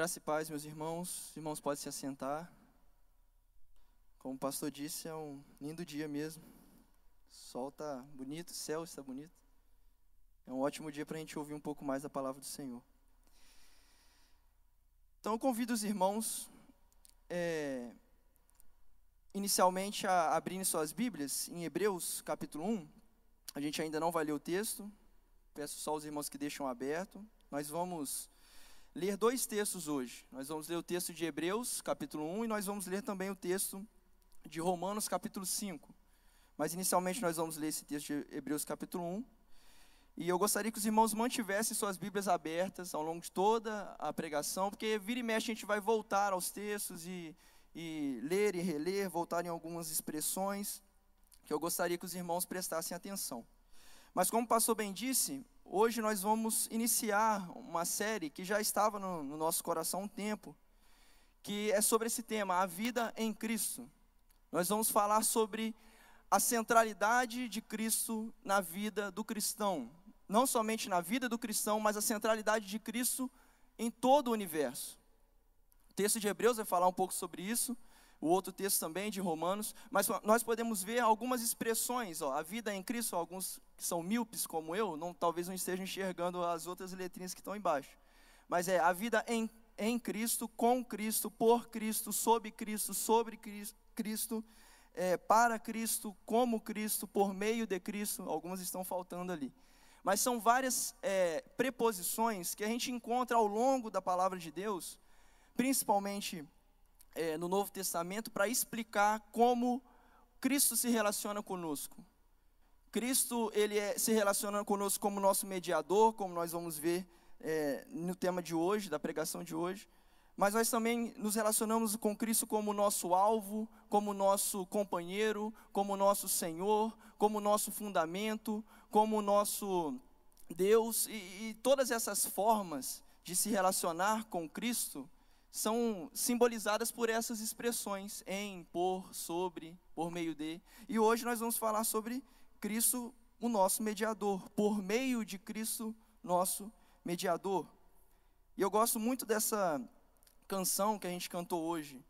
Graça e paz, meus irmãos. Os irmãos podem se assentar. Como o pastor disse, é um lindo dia mesmo. O sol está bonito, o céu está bonito. É um ótimo dia para a gente ouvir um pouco mais da palavra do Senhor. Então, eu convido os irmãos, é, inicialmente, a abrirem suas Bíblias em Hebreus, capítulo 1. A gente ainda não vai ler o texto. Peço só aos irmãos que deixam aberto. Nós vamos ler dois textos hoje. Nós vamos ler o texto de Hebreus, capítulo 1, e nós vamos ler também o texto de Romanos, capítulo 5. Mas inicialmente nós vamos ler esse texto de Hebreus, capítulo 1. E eu gostaria que os irmãos mantivessem suas Bíblias abertas ao longo de toda a pregação, porque vira e mexe a gente vai voltar aos textos e, e ler e reler, voltar em algumas expressões que eu gostaria que os irmãos prestassem atenção. Mas como o pastor bem disse, Hoje nós vamos iniciar uma série que já estava no, no, nosso coração há um tempo, que é sobre esse tema, a vida em Cristo. Nós vamos falar sobre a centralidade de Cristo na vida do cristão. Não somente na vida do cristão, mas a centralidade de Cristo em todo o universo. O texto de Hebreus vai falar um pouco sobre isso o outro texto também de Romanos, mas nós podemos ver algumas expressões, ó, a vida em Cristo, alguns que são míopes como eu, não, talvez não estejam enxergando as outras letrinhas que estão embaixo. Mas é a vida em, em Cristo, com Cristo, por Cristo, sob Cristo, sobre Cristo, é, para Cristo, como Cristo, por meio de Cristo, algumas estão faltando ali. Mas são várias é, preposições que a gente encontra ao longo da palavra de Deus, principalmente é, no Novo Testamento para explicar como Cristo se relaciona conosco. Cristo ele é, se relaciona conosco como nosso mediador, como nós vamos ver é, no tema de hoje, da pregação de hoje. Mas nós também nos relacionamos com Cristo como nosso alvo, como nosso companheiro, como nosso Senhor, como nosso fundamento, como nosso Deus. E, e todas essas formas de se relacionar com Cristo são simbolizadas por essas expressões em, por, sobre, por meio de. E hoje nós vamos falar sobre Cristo, o nosso mediador, por meio de Cristo, nosso mediador. E eu gosto muito dessa canção que a gente cantou hoje,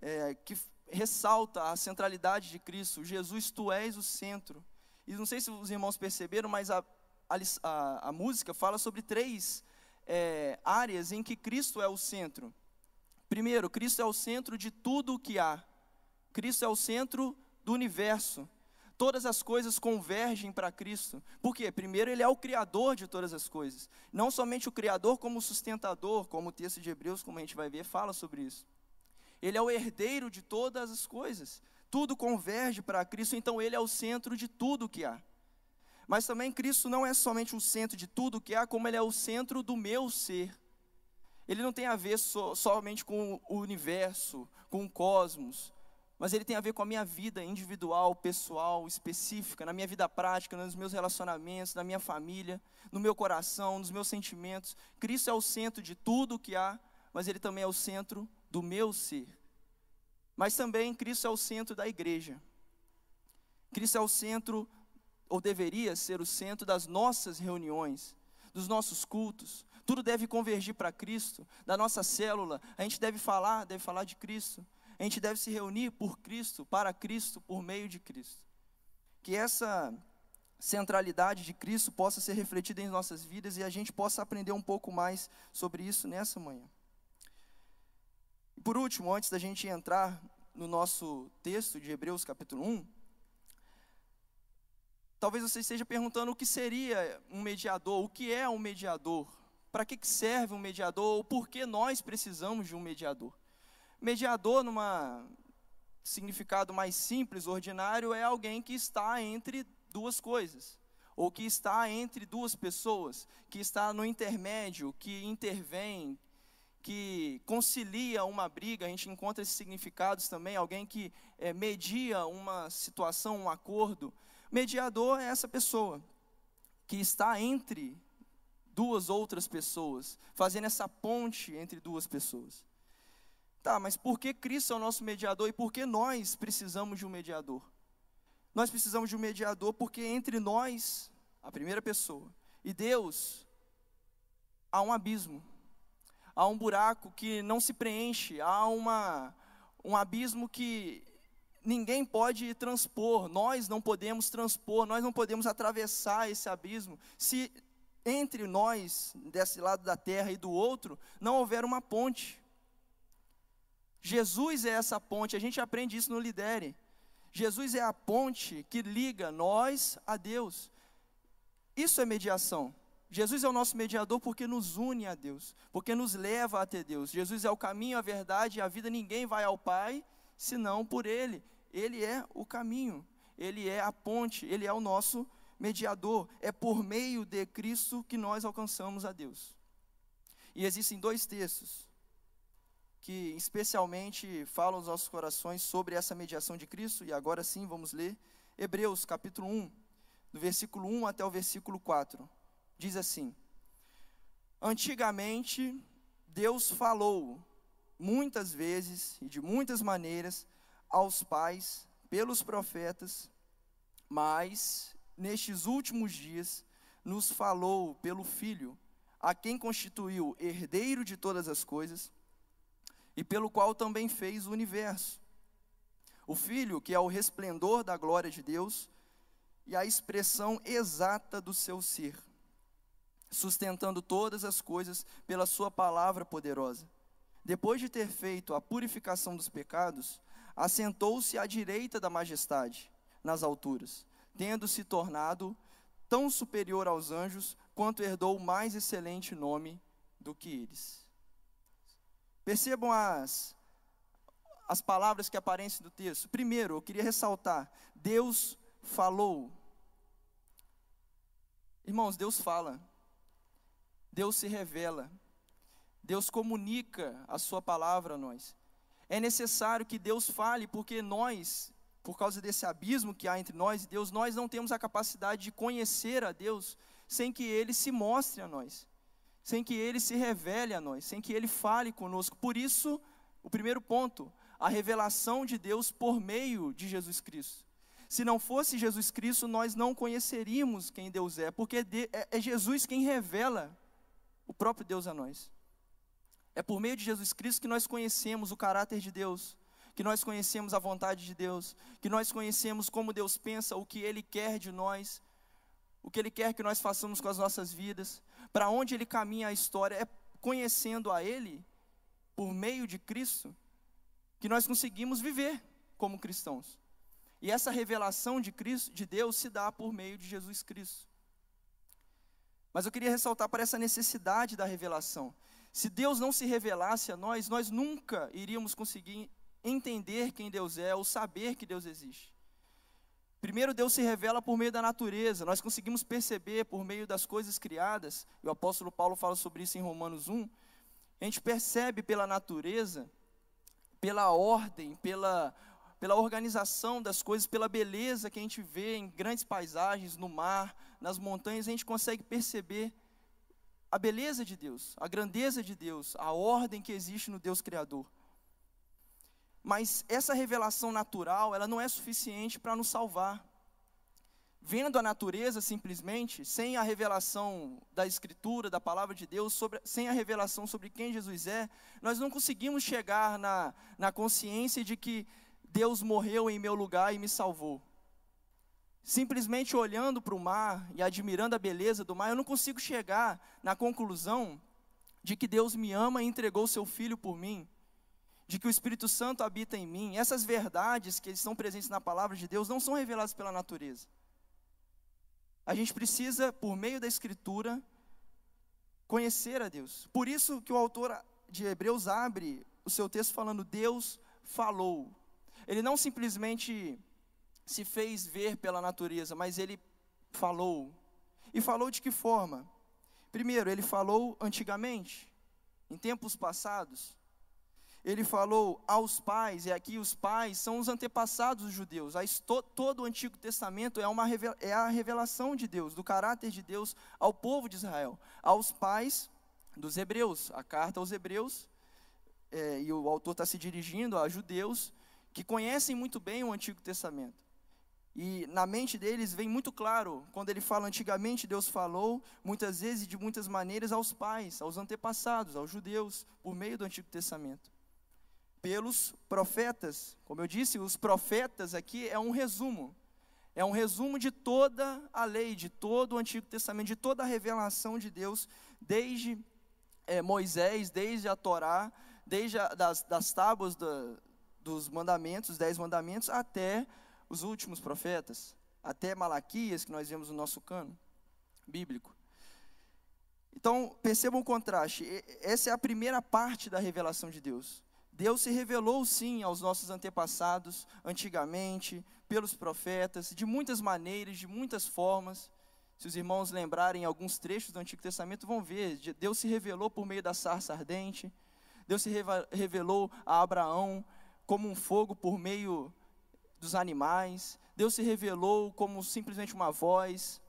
é, que ressalta a centralidade de Cristo. Jesus, tu és o centro. E não sei se os irmãos perceberam, mas a, a, a música fala sobre três é, áreas em que Cristo é o centro. Primeiro, Cristo é o centro de tudo o que há. Cristo é o centro do universo. Todas as coisas convergem para Cristo. Por quê? Primeiro, Ele é o Criador de todas as coisas. Não somente o Criador, como o sustentador, como o texto de Hebreus, como a gente vai ver, fala sobre isso. Ele é o herdeiro de todas as coisas. Tudo converge para Cristo, então Ele é o centro de tudo o que há. Mas também Cristo não é somente o centro de tudo o que há, como Ele é o centro do meu ser ele não tem a ver so, somente com o universo, com o cosmos, mas ele tem a ver com a minha vida individual, pessoal, específica, na minha vida prática, nos meus relacionamentos, na minha família, no meu coração, nos meus sentimentos. Cristo é o centro de tudo o que há, mas ele também é o centro do meu ser. Mas também Cristo é o centro da igreja. Cristo é o centro, ou deveria ser o centro das nossas reuniões, dos nossos cultos, tudo deve convergir para Cristo. Da nossa célula, a gente deve falar, deve falar de Cristo. A gente deve se reunir por Cristo, para Cristo, por meio de Cristo. Que essa centralidade de Cristo possa ser refletida em nossas vidas e a gente possa aprender um pouco mais sobre isso nessa manhã. E por último, antes da gente entrar no nosso texto de Hebreus capítulo 1, talvez você esteja perguntando o que seria um mediador, o que é um mediador? Para que serve um mediador? Ou por que nós precisamos de um mediador. Mediador, numa significado mais simples, ordinário, é alguém que está entre duas coisas, ou que está entre duas pessoas, que está no intermédio, que intervém, que concilia uma briga, a gente encontra esses significados também, alguém que é, media uma situação, um acordo. Mediador é essa pessoa que está entre duas outras pessoas, fazendo essa ponte entre duas pessoas. Tá, mas por que Cristo é o nosso mediador e por que nós precisamos de um mediador? Nós precisamos de um mediador porque entre nós, a primeira pessoa, e Deus, há um abismo. há um buraco que não se preenche, há uma, um abismo que ninguém pode transpor, nós não podemos transpor, nós não podemos atravessar esse abismo. Se entre nós, desse lado da terra e do outro, não houver uma ponte. Jesus é essa ponte, a gente aprende isso no Lidere. Jesus é a ponte que liga nós a Deus. Isso é mediação. Jesus é o nosso mediador porque nos une a Deus, porque nos leva até Deus. Jesus é o caminho, a verdade e a vida. Ninguém vai ao Pai senão por Ele. Ele é o caminho, Ele é a ponte, Ele é o nosso mediador. É por meio de Cristo que nós alcançamos a Deus. E existem dois textos que especialmente falam aos nossos corações sobre essa mediação de Cristo, e agora sim vamos ler Hebreus capítulo 1, do versículo 1 até o versículo 4. Diz assim: Antigamente Deus falou muitas vezes e de muitas maneiras aos pais pelos profetas, mas nestes últimos dias nos falou pelo Filho, a quem constituiu herdeiro de todas as coisas e pelo qual também fez o universo. O Filho, que é o resplendor da glória de Deus e a expressão exata do seu ser, sustentando todas as coisas pela Sua palavra poderosa. Depois de ter feito a purificação dos pecados, assentou-se à direita da majestade, nas alturas, tendo se tornado tão superior aos anjos, quanto herdou mais excelente nome do que eles. Percebam as, as palavras que aparecem do texto. Primeiro, eu queria ressaltar: Deus falou. Irmãos, Deus fala, Deus se revela, Deus comunica a Sua palavra a nós é necessário que Deus fale, porque nós, por causa desse abismo que há entre nós e Deus, nós não temos a capacidade de conhecer a Deus sem que Ele se mostre a nós, sem que Ele se revele a nós, sem que Ele fale conosco. Por isso, o primeiro ponto, a revelação de Deus por meio de Jesus Cristo. Se não fosse Jesus Cristo, nós não conheceríamos quem Deus é, porque é, é Jesus quem revela o próprio Deus a nós. É por meio de Jesus Cristo que nós conhecemos o caráter de Deus, que nós conhecemos a vontade de Deus, que nós conhecemos como Deus pensa, o que Ele quer de nós, o que Ele quer que nós façamos com as nossas vidas, para onde Ele caminha a história. É conhecendo a Ele, por meio de Cristo, que nós conseguimos viver como cristãos. E essa revelação de Cristo, de Deus, se dá por meio de Jesus Cristo. Mas eu queria ressaltar para essa necessidade da revelação. Se Deus não se revelasse a nós, nós nunca iríamos conseguir entender quem Deus é ou saber que Deus existe. Primeiro, Deus se revela por meio da natureza, nós conseguimos perceber por meio das coisas criadas, e o apóstolo Paulo fala sobre isso em Romanos 1. A gente percebe pela natureza, pela ordem, pela, pela organização das coisas, pela beleza que a gente vê em grandes paisagens, no mar, nas montanhas, a gente consegue perceber a beleza de Deus, a grandeza de Deus, a ordem que existe no Deus Criador. Mas essa revelação natural, ela não é suficiente para nos salvar. Vendo a natureza simplesmente, sem a revelação da Escritura, da palavra de Deus, sobre, sem a revelação sobre quem Jesus é, nós não conseguimos chegar na, na consciência de que Deus morreu em meu lugar e me salvou simplesmente olhando para o mar e admirando a beleza do mar, eu não consigo chegar na conclusão de que Deus me ama e entregou seu filho por mim, de que o Espírito Santo habita em mim. Essas verdades que estão presentes na palavra de Deus não são reveladas pela natureza. A gente precisa, por meio da Escritura, conhecer a Deus. Por isso que o autor de Hebreus abre o seu texto falando: Deus falou. Ele não simplesmente se fez ver pela natureza, mas ele falou. E falou de que forma? Primeiro, ele falou antigamente, em tempos passados. Ele falou aos pais, e aqui os pais são os antepassados dos judeus. todo o Antigo Testamento é, uma, é a revelação de Deus, do caráter de Deus ao povo de Israel, aos pais dos hebreus. A carta aos hebreus, é, e o autor está se dirigindo a judeus que conhecem muito bem o Antigo Testamento. E na mente deles vem muito claro, quando ele fala antigamente, Deus falou muitas vezes e de muitas maneiras aos pais, aos antepassados, aos judeus, por meio do Antigo Testamento. Pelos profetas. Como eu disse, os profetas aqui é um resumo. É um resumo de toda a lei, de todo o Antigo Testamento, de toda a revelação de Deus, desde é, Moisés, desde a Torá, desde a, das, das tábuas dos mandamentos, os dez mandamentos, até os últimos profetas, até Malaquias, que nós vemos no nosso cano bíblico. Então, percebam o contraste. Essa é a primeira parte da revelação de Deus. Deus se revelou sim aos nossos antepassados, antigamente, pelos profetas, de muitas maneiras, de muitas formas. Se os irmãos lembrarem alguns trechos do Antigo Testamento, vão ver. Deus se revelou por meio da sarça ardente. Deus se revelou a Abraão como um fogo por meio dos animais, Deus se revelou como simplesmente uma voz,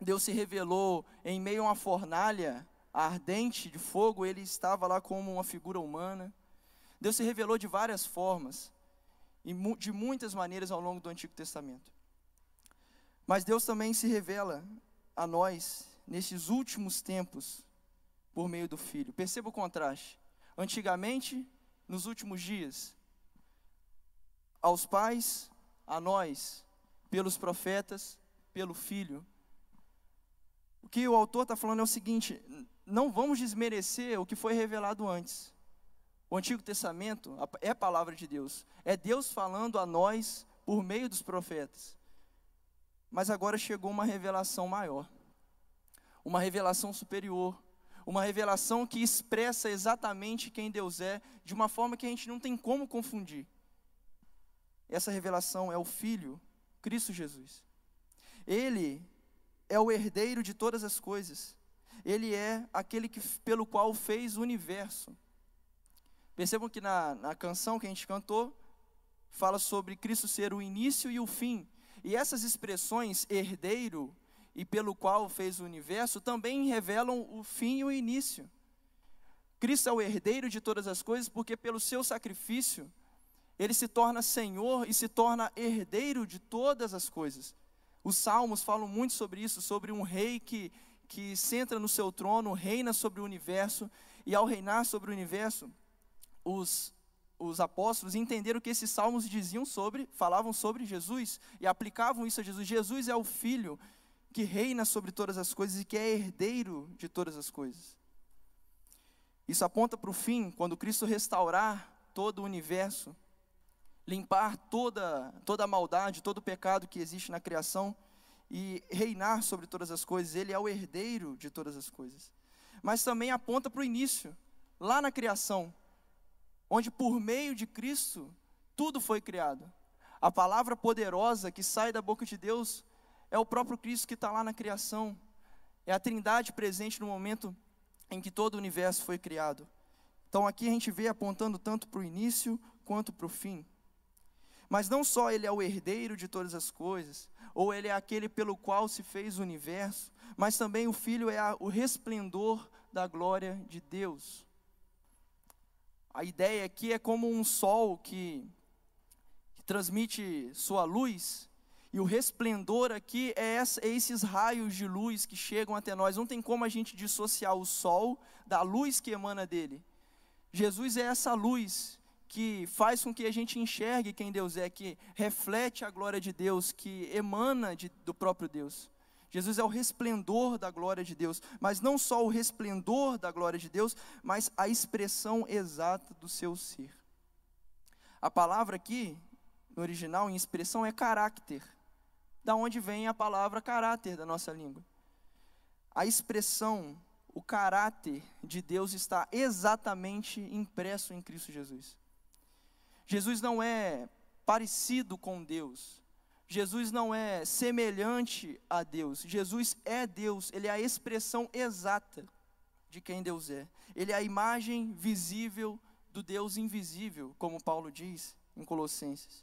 Deus se revelou em meio a uma fornalha ardente de fogo, ele estava lá como uma figura humana. Deus se revelou de várias formas e de muitas maneiras ao longo do Antigo Testamento. Mas Deus também se revela a nós nesses últimos tempos por meio do Filho. Perceba o contraste. Antigamente, nos últimos dias, aos pais, a nós, pelos profetas, pelo Filho. O que o autor está falando é o seguinte: não vamos desmerecer o que foi revelado antes. O Antigo Testamento é a palavra de Deus, é Deus falando a nós por meio dos profetas. Mas agora chegou uma revelação maior, uma revelação superior, uma revelação que expressa exatamente quem Deus é, de uma forma que a gente não tem como confundir. Essa revelação é o Filho, Cristo Jesus. Ele é o herdeiro de todas as coisas. Ele é aquele que, pelo qual fez o universo. Percebam que na, na canção que a gente cantou, fala sobre Cristo ser o início e o fim. E essas expressões, herdeiro e pelo qual fez o universo, também revelam o fim e o início. Cristo é o herdeiro de todas as coisas, porque pelo seu sacrifício, ele se torna senhor e se torna herdeiro de todas as coisas. Os salmos falam muito sobre isso, sobre um rei que, que senta no seu trono, reina sobre o universo, e ao reinar sobre o universo, os, os apóstolos entenderam que esses salmos diziam sobre, falavam sobre Jesus e aplicavam isso a Jesus. Jesus é o filho que reina sobre todas as coisas e que é herdeiro de todas as coisas. Isso aponta para o fim, quando Cristo restaurar todo o universo, limpar toda, toda a maldade, todo o pecado que existe na criação e reinar sobre todas as coisas. Ele é o herdeiro de todas as coisas. Mas também aponta para o início, lá na criação, onde por meio de Cristo tudo foi criado. A palavra poderosa que sai da boca de Deus é o próprio Cristo que está lá na criação. É a Trindade presente no momento em que todo o universo foi criado. Então aqui a gente vê apontando tanto para o início quanto para o fim. Mas não só ele é o herdeiro de todas as coisas, ou ele é aquele pelo qual se fez o universo, mas também o Filho é a, o resplendor da glória de Deus. A ideia aqui é como um sol que, que transmite sua luz, e o resplendor aqui é, essa, é, esses raios de luz que chegam até nós. Não tem como a gente dissociar o sol da luz que emana dele. Jesus é essa luz que faz com que a gente enxergue quem Deus é, que reflete a glória de Deus, que emana de, do próprio Deus. Jesus é o resplendor da glória de Deus, mas não só o resplendor da glória de Deus, mas a expressão exata do seu ser. A palavra aqui, no original, em expressão, é caráter. Da onde vem a palavra caráter da nossa língua. A expressão, o caráter de Deus está exatamente impresso em Cristo Jesus. Jesus não é parecido com Deus. Jesus não é semelhante a Deus. Jesus é Deus, ele é a expressão exata de quem Deus é. Ele é a imagem visível do Deus invisível, como Paulo diz em Colossenses.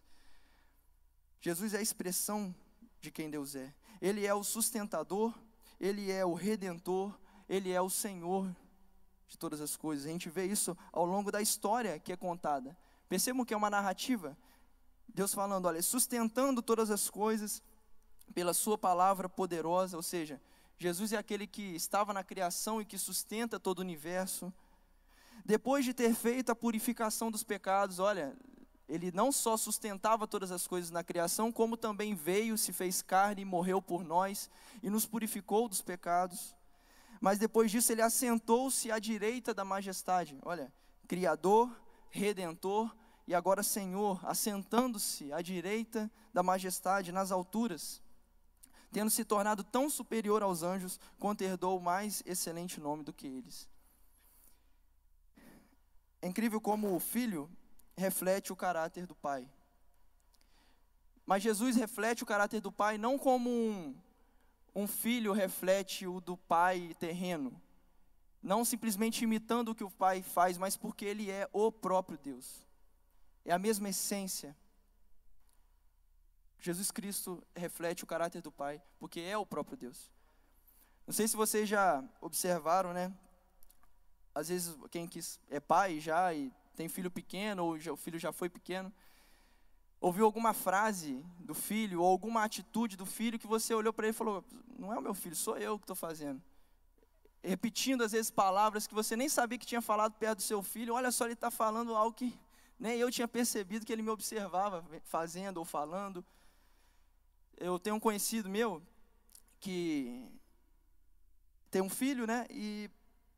Jesus é a expressão de quem Deus é. Ele é o sustentador, ele é o redentor, ele é o Senhor de todas as coisas. A gente vê isso ao longo da história que é contada. Percebam que é uma narrativa. Deus falando, olha, sustentando todas as coisas pela Sua palavra poderosa, ou seja, Jesus é aquele que estava na criação e que sustenta todo o universo. Depois de ter feito a purificação dos pecados, olha, ele não só sustentava todas as coisas na criação, como também veio, se fez carne e morreu por nós e nos purificou dos pecados. Mas depois disso ele assentou-se à direita da majestade. Olha, Criador, Redentor e agora Senhor, assentando-se à direita da majestade nas alturas tendo se tornado tão superior aos anjos, quanto herdou mais excelente nome do que eles. É incrível como o filho reflete o caráter do pai. Mas Jesus reflete o caráter do pai não como um, um filho reflete o do pai terreno. Não simplesmente imitando o que o pai faz, mas porque ele é o próprio Deus. É a mesma essência. Jesus Cristo reflete o caráter do Pai, porque é o próprio Deus. Não sei se vocês já observaram, né? Às vezes quem é pai já e tem filho pequeno ou já, o filho já foi pequeno, ouviu alguma frase do filho ou alguma atitude do filho que você olhou para ele e falou: "Não é o meu filho, sou eu que estou fazendo". Repetindo às vezes palavras que você nem sabia que tinha falado perto do seu filho. Olha só, ele está falando algo que nem eu tinha percebido que ele me observava fazendo ou falando eu tenho um conhecido meu que tem um filho, né? E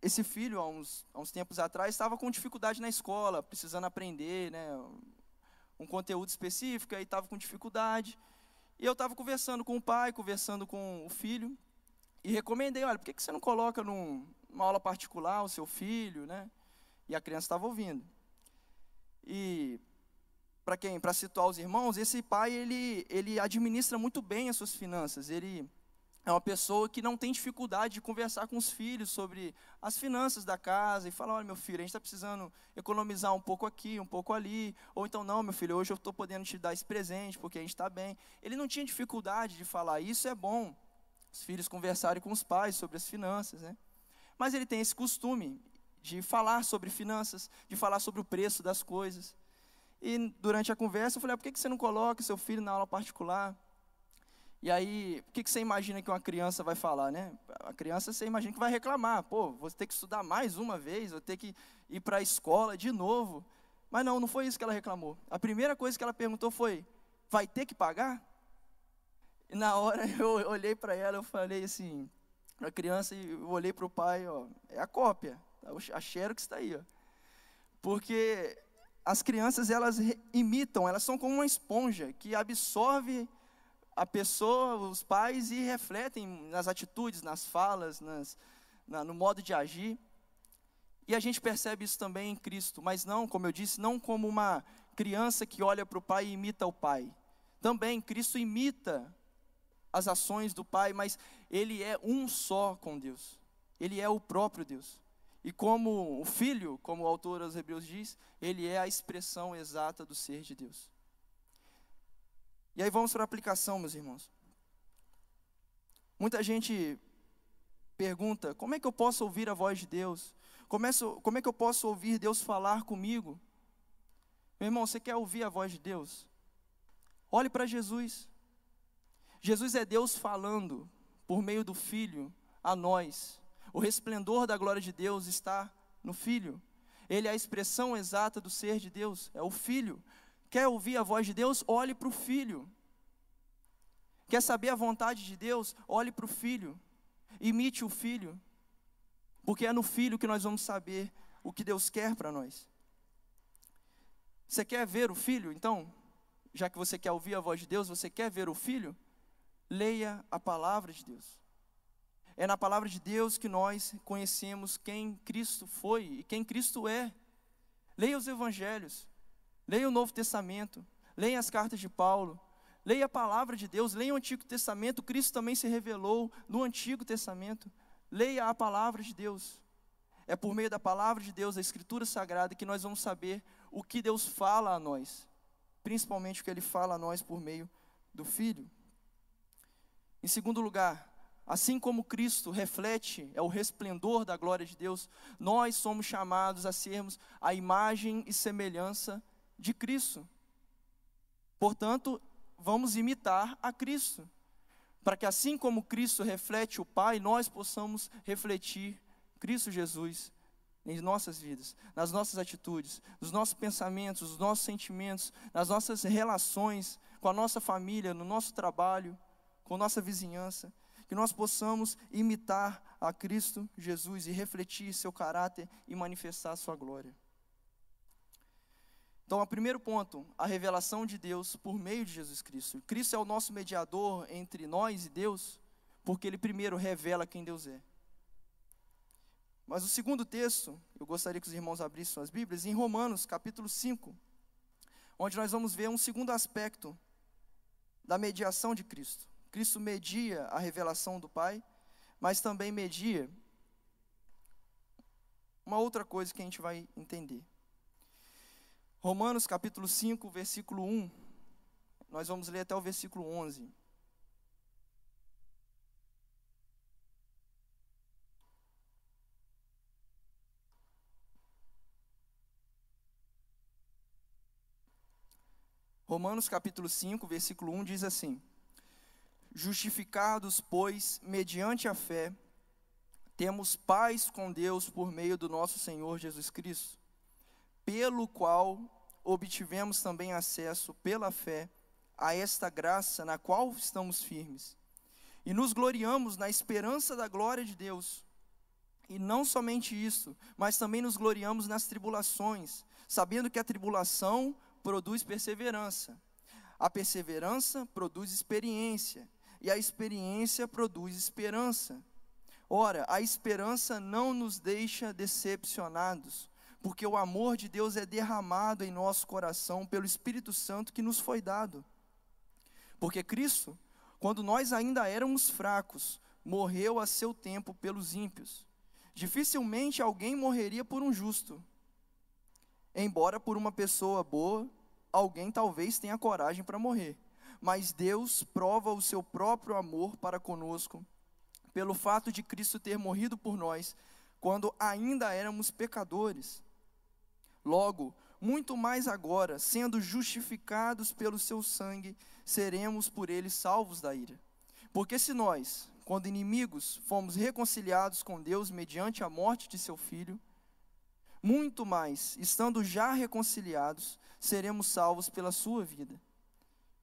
esse filho, há uns, há uns tempos atrás, estava com dificuldade na escola, precisando aprender, né? Um conteúdo específico, e estava com dificuldade. E eu estava conversando com o pai, conversando com o filho, e recomendei, olha, por que, que você não coloca num, numa aula particular o seu filho, né? E a criança estava ouvindo. E para quem? Para situar os irmãos, esse pai ele, ele administra muito bem as suas finanças. Ele é uma pessoa que não tem dificuldade de conversar com os filhos sobre as finanças da casa e falar: olha, meu filho, a gente está precisando economizar um pouco aqui, um pouco ali. Ou então, não, meu filho, hoje eu estou podendo te dar esse presente porque a gente está bem. Ele não tinha dificuldade de falar, isso é bom, os filhos conversarem com os pais sobre as finanças, né? Mas ele tem esse costume de falar sobre finanças, de falar sobre o preço das coisas. E durante a conversa eu falei, ah, por que você não coloca seu filho na aula particular? E aí, o que você imagina que uma criança vai falar, né? A criança você imagina que vai reclamar, pô, vou ter que estudar mais uma vez, vou ter que ir para a escola de novo. Mas não, não foi isso que ela reclamou. A primeira coisa que ela perguntou foi, vai ter que pagar? E na hora eu olhei para ela, eu falei assim, a criança, e eu olhei para o pai, ó, é a cópia, a Xerox está aí, ó. Porque as crianças elas imitam, elas são como uma esponja que absorve a pessoa, os pais e refletem nas atitudes, nas falas, nas, na, no modo de agir. E a gente percebe isso também em Cristo, mas não, como eu disse, não como uma criança que olha para o pai e imita o pai. Também Cristo imita as ações do pai, mas ele é um só com Deus. Ele é o próprio Deus. E como o filho, como o autor aos Hebreus diz, ele é a expressão exata do ser de Deus. E aí vamos para a aplicação, meus irmãos. Muita gente pergunta: como é que eu posso ouvir a voz de Deus? Como é, como é que eu posso ouvir Deus falar comigo? Meu irmão, você quer ouvir a voz de Deus? Olhe para Jesus. Jesus é Deus falando por meio do Filho a nós. O resplendor da glória de Deus está no Filho. Ele é a expressão exata do ser de Deus, é o Filho. Quer ouvir a voz de Deus? Olhe para o Filho. Quer saber a vontade de Deus? Olhe para o Filho. Imite o Filho. Porque é no Filho que nós vamos saber o que Deus quer para nós. Você quer ver o Filho? Então, já que você quer ouvir a voz de Deus, você quer ver o Filho? Leia a palavra de Deus. É na palavra de Deus que nós conhecemos quem Cristo foi e quem Cristo é. Leia os evangelhos, leia o Novo Testamento, leia as cartas de Paulo, leia a palavra de Deus, leia o Antigo Testamento, Cristo também se revelou no Antigo Testamento. Leia a palavra de Deus. É por meio da palavra de Deus, a Escritura Sagrada, que nós vamos saber o que Deus fala a nós, principalmente o que Ele fala a nós por meio do Filho. Em segundo lugar, Assim como Cristo reflete, é o resplendor da glória de Deus, nós somos chamados a sermos a imagem e semelhança de Cristo. Portanto, vamos imitar a Cristo, para que assim como Cristo reflete o Pai, nós possamos refletir Cristo Jesus em nossas vidas, nas nossas atitudes, nos nossos pensamentos, nos nossos sentimentos, nas nossas relações com a nossa família, no nosso trabalho, com nossa vizinhança, que nós possamos imitar a Cristo Jesus e refletir seu caráter e manifestar sua glória. Então, o primeiro ponto, a revelação de Deus por meio de Jesus Cristo. Cristo é o nosso mediador entre nós e Deus, porque ele primeiro revela quem Deus é. Mas o segundo texto, eu gostaria que os irmãos abrissem suas Bíblias, em Romanos, capítulo 5, onde nós vamos ver um segundo aspecto da mediação de Cristo. Cristo media a revelação do Pai, mas também media uma outra coisa que a gente vai entender. Romanos capítulo 5, versículo 1. Nós vamos ler até o versículo 11. Romanos capítulo 5, versículo 1 diz assim: Justificados, pois, mediante a fé, temos paz com Deus por meio do nosso Senhor Jesus Cristo pelo qual obtivemos também acesso pela fé a esta graça na qual estamos firmes. E nos gloriamos na esperança da glória de Deus. E não somente isso, mas também nos gloriamos nas tribulações, sabendo que a tribulação produz perseverança. A perseverança produz experiência, e a experiência produz esperança. Ora, a esperança não nos deixa decepcionados, porque o amor de Deus é derramado em nosso coração pelo Espírito Santo que nos foi dado. Porque Cristo, quando nós ainda éramos fracos, morreu a seu tempo pelos ímpios. Dificilmente alguém morreria por um justo. Embora por uma pessoa boa, alguém talvez tenha coragem para morrer. Mas Deus prova o seu próprio amor para conosco, pelo fato de Cristo ter morrido por nós, quando ainda éramos pecadores. Logo, muito mais agora, sendo justificados pelo seu sangue, seremos por ele salvos da ira. Porque se nós, quando inimigos, fomos reconciliados com Deus mediante a morte de seu filho, muito mais, estando já reconciliados, seremos salvos pela sua vida.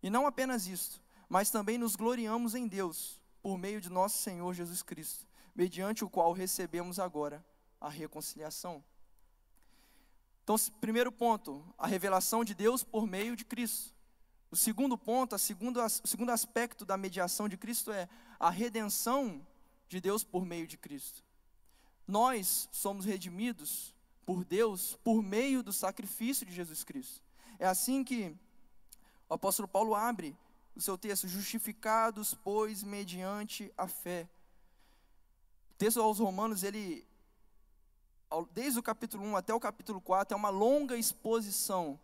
E não apenas isto, mas também nos gloriamos em Deus, por meio de nosso Senhor Jesus Cristo, mediante o qual recebemos agora a reconciliação. Então, primeiro ponto, a revelação de Deus por meio de Cristo. O segundo ponto, a o segundo aspecto da mediação de Cristo é a redenção de Deus por meio de Cristo. Nós somos redimidos por Deus por meio do sacrifício de Jesus Cristo. É assim que o apóstolo Paulo abre o seu texto, justificados, pois, mediante a fé. O texto aos Romanos, ele desde o capítulo 1 até o capítulo 4, é uma longa exposição,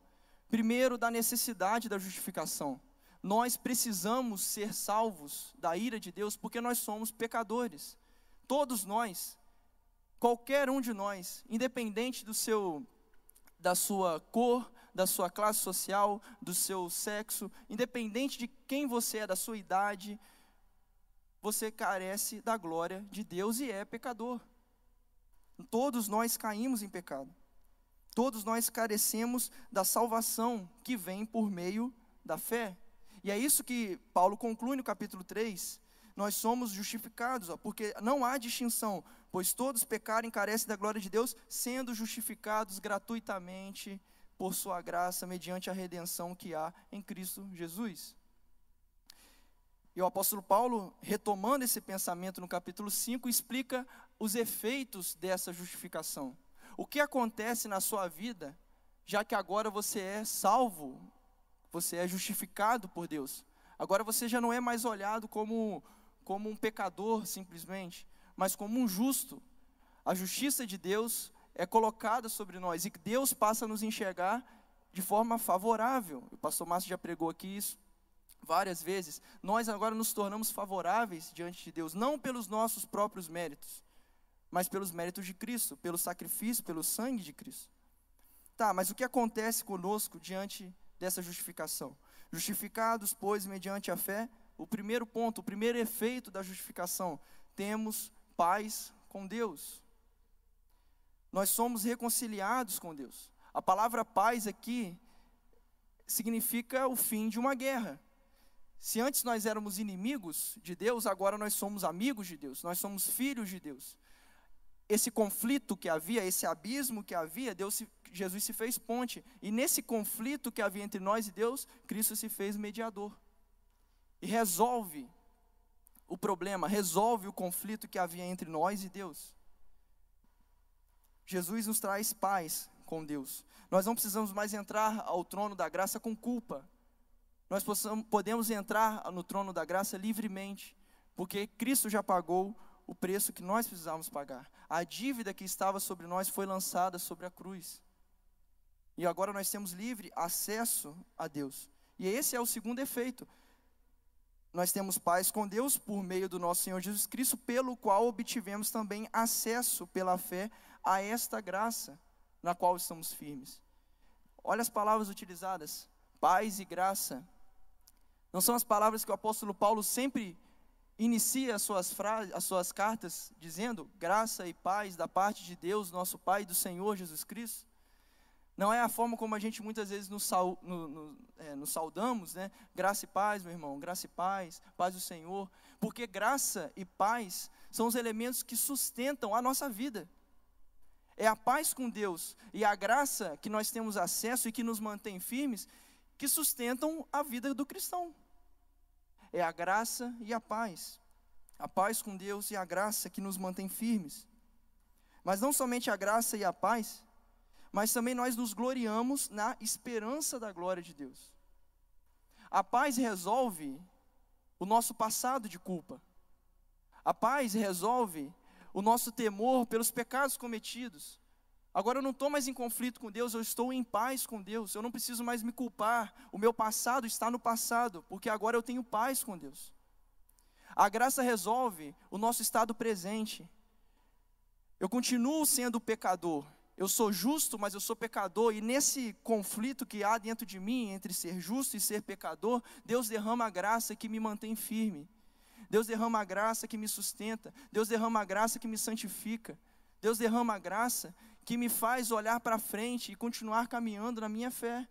primeiro, da necessidade da justificação. Nós precisamos ser salvos da ira de Deus porque nós somos pecadores. Todos nós, qualquer um de nós, independente do seu da sua cor, da sua classe social, do seu sexo, independente de quem você é, da sua idade, você carece da glória de Deus e é pecador. Todos nós caímos em pecado. Todos nós carecemos da salvação que vem por meio da fé. E é isso que Paulo conclui no capítulo 3. Nós somos justificados, ó, porque não há distinção, pois todos pecaram e carecem da glória de Deus, sendo justificados gratuitamente por sua graça, mediante a redenção que há em Cristo Jesus. E o apóstolo Paulo, retomando esse pensamento no capítulo 5, explica os efeitos dessa justificação. O que acontece na sua vida, já que agora você é salvo, você é justificado por Deus. Agora você já não é mais olhado como, como um pecador simplesmente, mas como um justo. A justiça de Deus é colocada sobre nós e Deus passa a nos enxergar de forma favorável. O pastor Márcio já pregou aqui isso várias vezes, nós agora nos tornamos favoráveis diante de Deus, não pelos nossos próprios méritos, mas pelos méritos de Cristo, pelo sacrifício, pelo sangue de Cristo. Tá, mas o que acontece conosco diante dessa justificação? Justificados, pois, mediante a fé, o primeiro ponto, o primeiro efeito da justificação, temos paz com Deus. Nós somos reconciliados com Deus. A palavra paz aqui significa o fim de uma guerra. Se antes nós éramos inimigos de Deus, agora nós somos amigos de Deus, nós somos filhos de Deus. Esse conflito que havia, esse abismo que havia, Deus se, Jesus se fez ponte. E nesse conflito que havia entre nós e Deus, Cristo se fez mediador. E resolve o problema, resolve o conflito que havia entre nós e Deus. Jesus nos traz paz com Deus. Nós não precisamos mais entrar ao trono da graça com culpa. Nós possamos, podemos entrar no trono da graça livremente, porque Cristo já pagou o preço que nós precisávamos pagar. A dívida que estava sobre nós foi lançada sobre a cruz. E agora nós temos livre acesso a Deus. E esse é o segundo efeito. Nós temos paz com Deus por meio do nosso Senhor Jesus Cristo, pelo qual obtivemos também acesso pela fé a esta graça na qual estamos firmes. Olha as palavras utilizadas: paz e graça. Não são as palavras que o apóstolo Paulo sempre inicia as suas frases, as suas cartas dizendo graça e paz da parte de Deus, nosso Pai e do Senhor Jesus Cristo? Não é a forma como a gente muitas vezes nos, sal, no, no, é, nos saudamos, né? Graça e paz, meu irmão, graça e paz, paz do Senhor. Porque graça e paz são os elementos que sustentam a nossa vida. É a paz com Deus e a graça que nós temos acesso e que nos mantém firmes que sustentam a vida do cristão. É a graça e a paz. A paz com Deus e a graça que nos mantém firmes. Mas não somente a graça e a paz, mas também nós nos gloriamos na esperança da glória de Deus. A paz resolve o nosso passado de culpa. A paz resolve o nosso temor pelos pecados cometidos. Agora eu não estou mais em conflito com Deus, eu estou em paz com Deus. Eu não preciso mais me culpar. O meu passado está no passado, porque agora eu tenho paz com Deus. A graça resolve o nosso estado presente. Eu continuo sendo pecador. Eu sou justo, mas eu sou pecador, e nesse conflito que há dentro de mim entre ser justo e ser pecador, Deus derrama a graça que me mantém firme. Deus derrama a graça que me sustenta. Deus derrama a graça que me santifica. Deus derrama a graça que me faz olhar para frente e continuar caminhando na minha fé.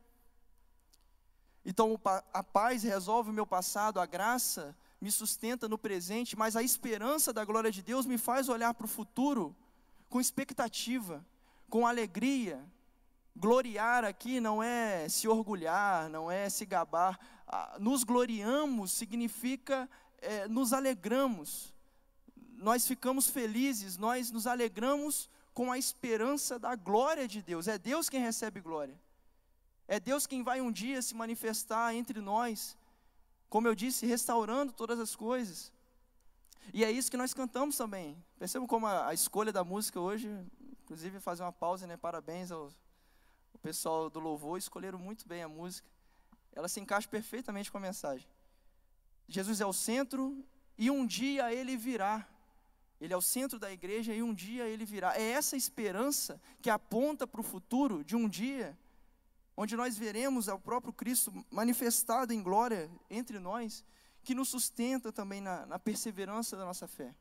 Então, a paz resolve o meu passado, a graça me sustenta no presente, mas a esperança da glória de Deus me faz olhar para o futuro com expectativa, com alegria. Gloriar aqui não é se orgulhar, não é se gabar. Nos gloriamos significa é, nos alegramos, nós ficamos felizes, nós nos alegramos com a esperança da glória de Deus. É Deus quem recebe glória. É Deus quem vai um dia se manifestar entre nós, como eu disse, restaurando todas as coisas. E é isso que nós cantamos também. Percebam como a, a escolha da música hoje, inclusive fazer uma pausa, né? Parabéns ao, ao pessoal do louvor, escolheram muito bem a música. Ela se encaixa perfeitamente com a mensagem. Jesus é o centro e um dia ele virá. Ele é o centro da igreja e um dia ele virá. É essa esperança que aponta para o futuro de um dia, onde nós veremos o próprio Cristo manifestado em glória entre nós, que nos sustenta também na, na perseverança da nossa fé.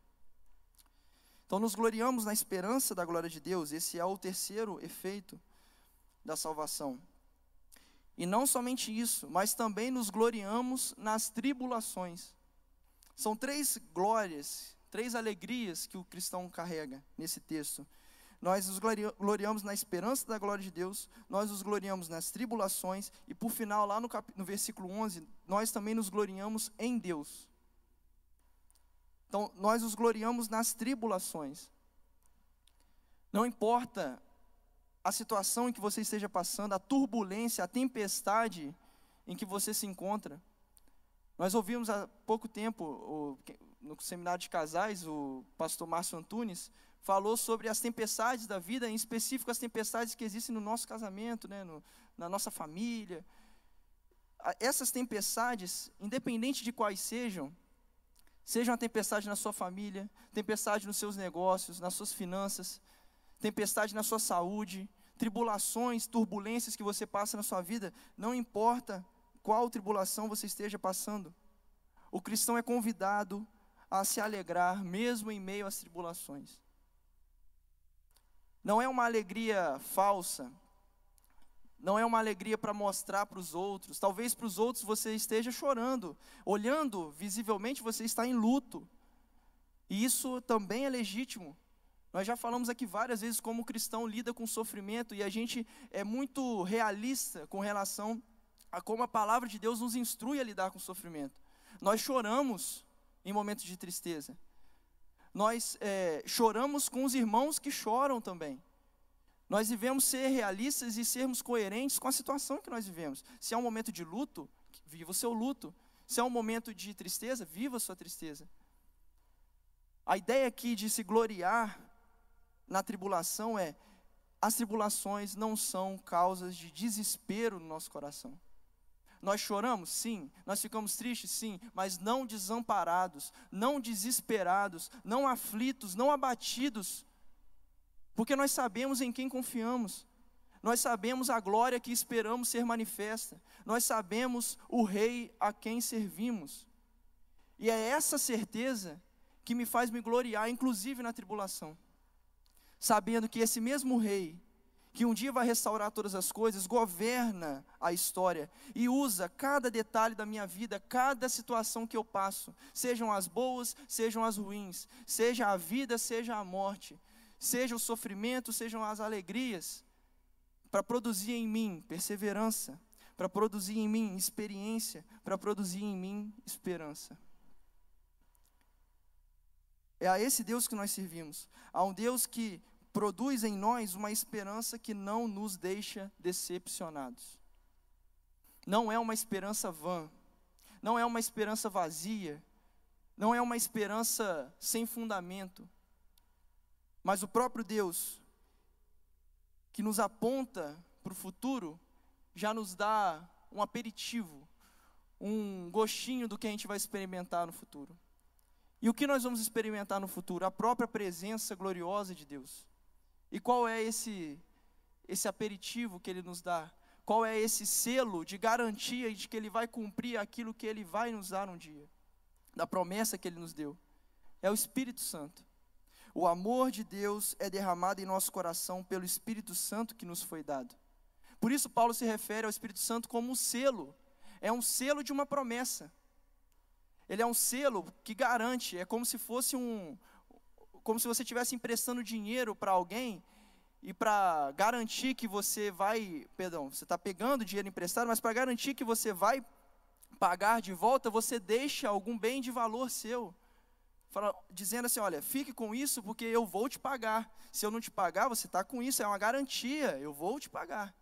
Então, nos gloriamos na esperança da glória de Deus, esse é o terceiro efeito da salvação. E não somente isso, mas também nos gloriamos nas tribulações. São três glórias, três alegrias que o cristão carrega nesse texto. Nós nos gloriamos na esperança da glória de Deus, nós nos gloriamos nas tribulações, e por final, lá no, cap... no versículo 11, nós também nos gloriamos em Deus. Então, nós nos gloriamos nas tribulações. Não importa a situação em que você esteja passando, a turbulência, a tempestade em que você se encontra. Nós ouvimos há pouco tempo, no seminário de casais, o pastor Márcio Antunes falou sobre as tempestades da vida, em específico as tempestades que existem no nosso casamento, né, no, na nossa família. Essas tempestades, independente de quais sejam, seja uma tempestade na sua família, tempestade nos seus negócios, nas suas finanças, tempestade na sua saúde, tribulações, turbulências que você passa na sua vida, não importa qual tribulação você esteja passando. O cristão é convidado a se alegrar, mesmo em meio às tribulações. Não é uma alegria falsa, não é uma alegria para mostrar para os outros. Talvez para os outros você esteja chorando, olhando visivelmente você está em luto. E isso também é legítimo. Nós já falamos aqui várias vezes como o cristão lida com sofrimento e a gente é muito realista com relação a como a palavra de Deus nos instrui a lidar com o sofrimento. Nós choramos em momentos de tristeza. Nós é, choramos com os irmãos que choram também. Nós devemos ser realistas e sermos coerentes com a situação que nós vivemos. Se é um momento de luto, viva o seu luto. Se é um momento de tristeza, viva a sua tristeza. A ideia aqui de se gloriar na tribulação é: as tribulações não são causas de desespero no nosso coração. Nós choramos? Sim. Nós ficamos tristes? Sim. Mas não desamparados, não desesperados, não aflitos, não abatidos porque nós sabemos em quem confiamos. Nós sabemos a glória que esperamos ser manifesta. Nós sabemos o rei a quem servimos. E é essa certeza que me faz me gloriar, inclusive na tribulação. Sabendo que esse mesmo rei, que um dia vai restaurar todas as coisas, governa a história e usa cada detalhe da minha vida, cada situação que eu passo, sejam as boas, sejam as ruins, seja a vida, seja a morte, seja o sofrimento, sejam as alegrias, para produzir em mim perseverança, para produzir em mim experiência, para produzir em mim esperança. É a esse Deus que nós servimos, a um Deus que produz em nós uma esperança que não nos deixa decepcionados. Não é uma esperança vã, não é uma esperança vazia, não é uma esperança sem fundamento, mas o próprio Deus, que nos aponta para o futuro, já nos dá um aperitivo, um gostinho do que a gente vai experimentar no futuro. E o que nós vamos experimentar no futuro? A própria presença gloriosa de Deus. E qual é esse esse aperitivo que ele nos dá? Qual é esse selo de garantia de que ele vai cumprir aquilo que ele vai nos dar um dia? Da promessa que ele nos deu. É o Espírito Santo. O amor de Deus é derramado em nosso coração pelo Espírito Santo que nos foi dado. Por isso, Paulo se refere ao Espírito Santo como um selo, é um selo de uma promessa. Ele é um selo que garante, é como se fosse um. Como se você estivesse emprestando dinheiro para alguém e para garantir que você vai. Perdão, você está pegando dinheiro emprestado, mas para garantir que você vai pagar de volta, você deixa algum bem de valor seu fala, dizendo assim: olha, fique com isso porque eu vou te pagar. Se eu não te pagar, você está com isso, é uma garantia, eu vou te pagar.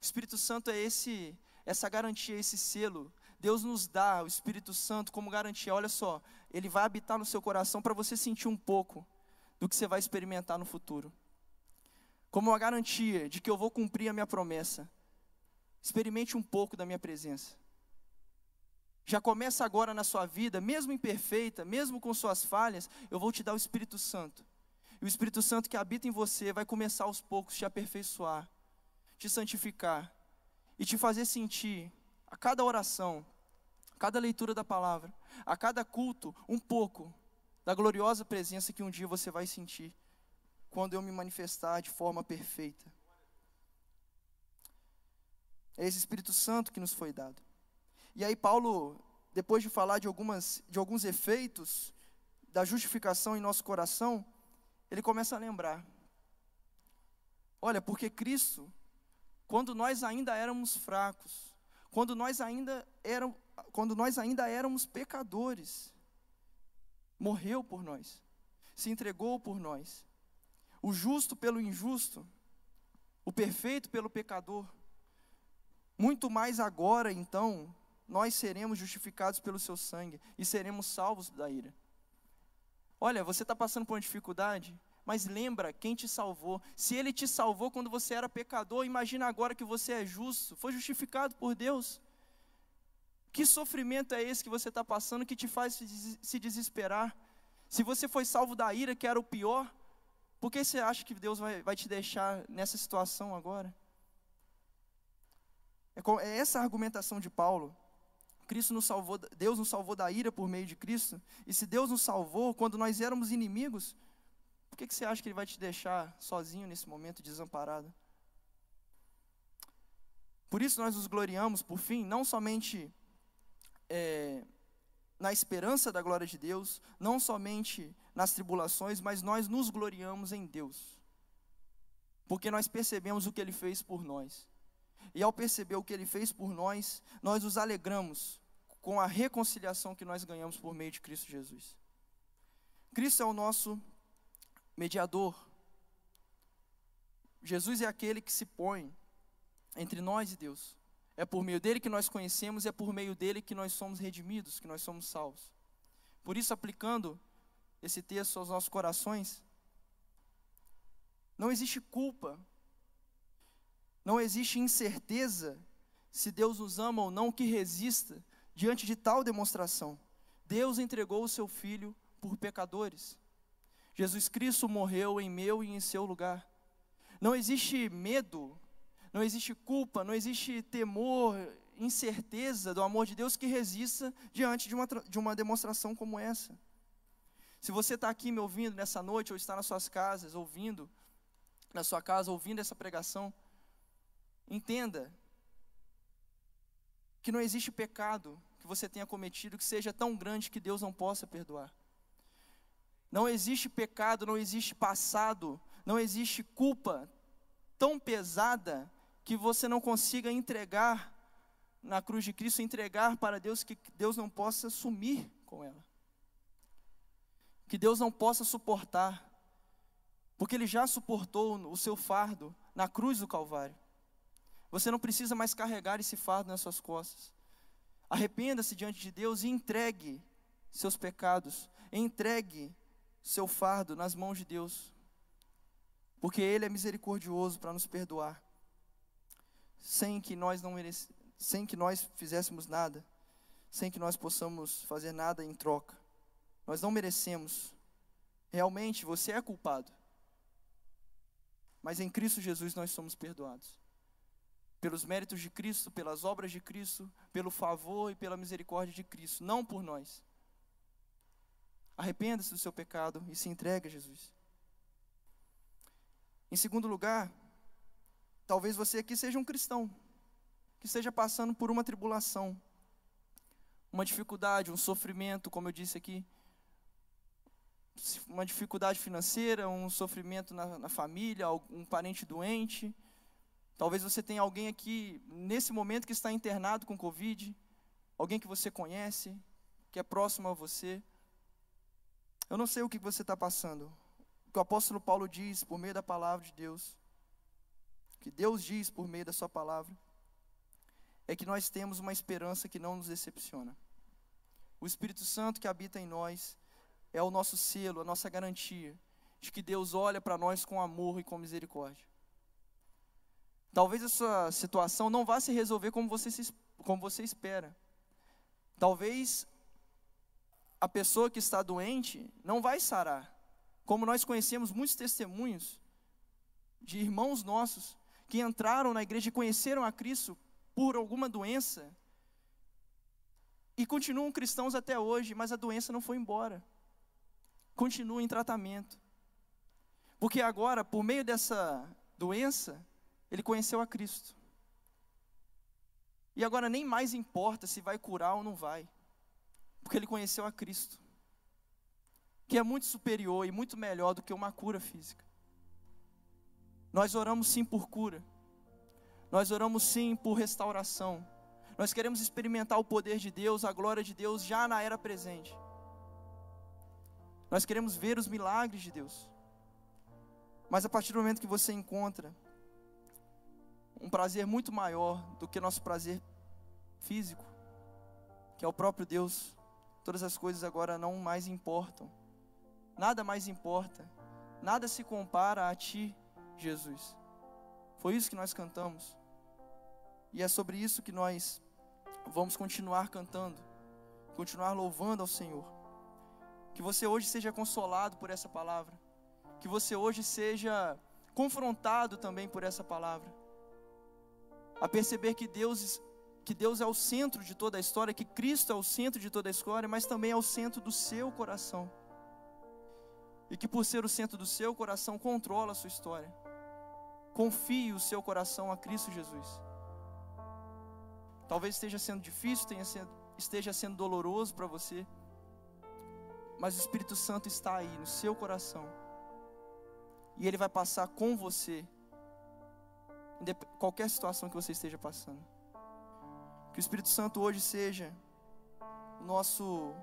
O Espírito Santo é esse, essa garantia, esse selo. Deus nos dá o Espírito Santo como garantia. Olha só, ele vai habitar no seu coração para você sentir um pouco do que você vai experimentar no futuro. Como uma garantia de que eu vou cumprir a minha promessa. Experimente um pouco da minha presença já começa agora na sua vida, mesmo imperfeita, mesmo com suas falhas, eu vou te dar o Espírito Santo. E o Espírito Santo que habita em você vai começar aos poucos te aperfeiçoar, te santificar e te fazer sentir a cada oração, a cada leitura da palavra, a cada culto, um pouco da gloriosa presença que um dia você vai sentir quando eu me manifestar de forma perfeita. É esse Espírito Santo que nos foi dado. E aí Paulo, depois de falar de, algumas, de alguns efeitos da justificação em nosso coração, ele começa a lembrar. Olha, porque Cristo, quando nós ainda éramos fracos, quando nós ainda, eram, quando nós ainda éramos pecadores, morreu por nós, se entregou por nós. O justo pelo injusto, o perfeito pelo pecador. Muito mais agora, então, nós seremos justificados pelo seu sangue e seremos salvos da ira. Olha, você está passando por uma dificuldade, mas lembra quem te salvou. Se ele te salvou quando você era pecador, imagina agora que você é justo, foi justificado por Deus. Que sofrimento é esse que você está passando que te faz se desesperar? Se você foi salvo da ira, que era o pior, por que você acha que Deus vai, vai te deixar nessa situação agora? É, é essa a argumentação de Paulo. Cristo nos salvou, Deus nos salvou da ira por meio de Cristo. E se Deus nos salvou quando nós éramos inimigos, por que, que você acha que Ele vai te deixar sozinho nesse momento, desamparado? Por isso nós nos gloriamos, por fim, não somente é, na esperança da glória de Deus, não somente nas tribulações, mas nós nos gloriamos em Deus. Porque nós percebemos o que Ele fez por nós. E ao perceber o que Ele fez por nós, nós nos alegramos com a reconciliação que nós ganhamos por meio de Cristo Jesus. Cristo é o nosso mediador. Jesus é aquele que se põe entre nós e Deus. É por meio dele que nós conhecemos, é por meio dele que nós somos redimidos, que nós somos salvos. Por isso, aplicando esse texto aos nossos corações, não existe culpa, não existe incerteza se Deus nos ama ou não que resista diante de tal demonstração. Deus entregou o seu filho por pecadores. Jesus Cristo morreu em meu e em seu lugar. Não existe medo não existe culpa, não existe temor, incerteza do amor de Deus que resista diante de uma, de uma demonstração como essa. Se você está aqui me ouvindo nessa noite, ou está nas suas casas, ouvindo, na sua casa, ouvindo essa pregação, entenda que não existe pecado que você tenha cometido que seja tão grande que Deus não possa perdoar. Não existe pecado, não existe passado, não existe culpa tão pesada que você não consiga entregar na cruz de Cristo, entregar para Deus, que Deus não possa sumir com ela. Que Deus não possa suportar, porque Ele já suportou o seu fardo na cruz do Calvário. Você não precisa mais carregar esse fardo nas suas costas. Arrependa-se diante de Deus e entregue seus pecados, entregue seu fardo nas mãos de Deus, porque Ele é misericordioso para nos perdoar sem que nós não merece, sem que nós fizéssemos nada, sem que nós possamos fazer nada em troca. Nós não merecemos. Realmente você é culpado. Mas em Cristo Jesus nós somos perdoados. Pelos méritos de Cristo, pelas obras de Cristo, pelo favor e pela misericórdia de Cristo, não por nós. Arrependa-se do seu pecado e se entregue a Jesus. Em segundo lugar, Talvez você aqui seja um cristão, que esteja passando por uma tribulação, uma dificuldade, um sofrimento, como eu disse aqui, uma dificuldade financeira, um sofrimento na, na família, um parente doente. Talvez você tenha alguém aqui, nesse momento, que está internado com Covid, alguém que você conhece, que é próximo a você. Eu não sei o que você está passando. O que o apóstolo Paulo diz por meio da palavra de Deus que Deus diz por meio da Sua palavra, é que nós temos uma esperança que não nos decepciona. O Espírito Santo que habita em nós é o nosso selo, a nossa garantia de que Deus olha para nós com amor e com misericórdia. Talvez a sua situação não vá se resolver como você, se, como você espera. Talvez a pessoa que está doente não vai sarar. Como nós conhecemos muitos testemunhos de irmãos nossos que entraram na igreja e conheceram a Cristo por alguma doença e continuam cristãos até hoje, mas a doença não foi embora. Continua em tratamento. Porque agora, por meio dessa doença, ele conheceu a Cristo. E agora nem mais importa se vai curar ou não vai, porque ele conheceu a Cristo, que é muito superior e muito melhor do que uma cura física. Nós oramos sim por cura. Nós oramos sim por restauração. Nós queremos experimentar o poder de Deus, a glória de Deus já na era presente. Nós queremos ver os milagres de Deus. Mas a partir do momento que você encontra um prazer muito maior do que nosso prazer físico, que é o próprio Deus, todas as coisas agora não mais importam. Nada mais importa. Nada se compara a ti, Jesus. Foi isso que nós cantamos. E é sobre isso que nós vamos continuar cantando, continuar louvando ao Senhor. Que você hoje seja consolado por essa palavra. Que você hoje seja confrontado também por essa palavra. A perceber que Deus, que Deus é o centro de toda a história, que Cristo é o centro de toda a história, mas também é o centro do seu coração. E que por ser o centro do seu coração, controla a sua história. Confie o seu coração a Cristo Jesus. Talvez esteja sendo difícil, sendo, esteja sendo doloroso para você, mas o Espírito Santo está aí no seu coração, e Ele vai passar com você, qualquer situação que você esteja passando. Que o Espírito Santo hoje seja o nosso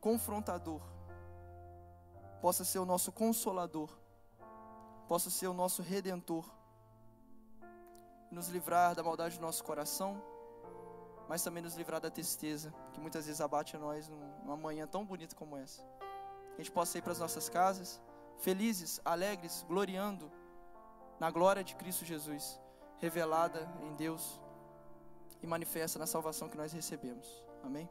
confrontador, possa ser o nosso consolador, possa ser o nosso redentor, nos livrar da maldade do nosso coração, mas também nos livrar da tristeza que muitas vezes abate a nós numa manhã tão bonita como essa. Que a gente possa ir para as nossas casas, felizes, alegres, gloriando na glória de Cristo Jesus, revelada em Deus e manifesta na salvação que nós recebemos. Amém?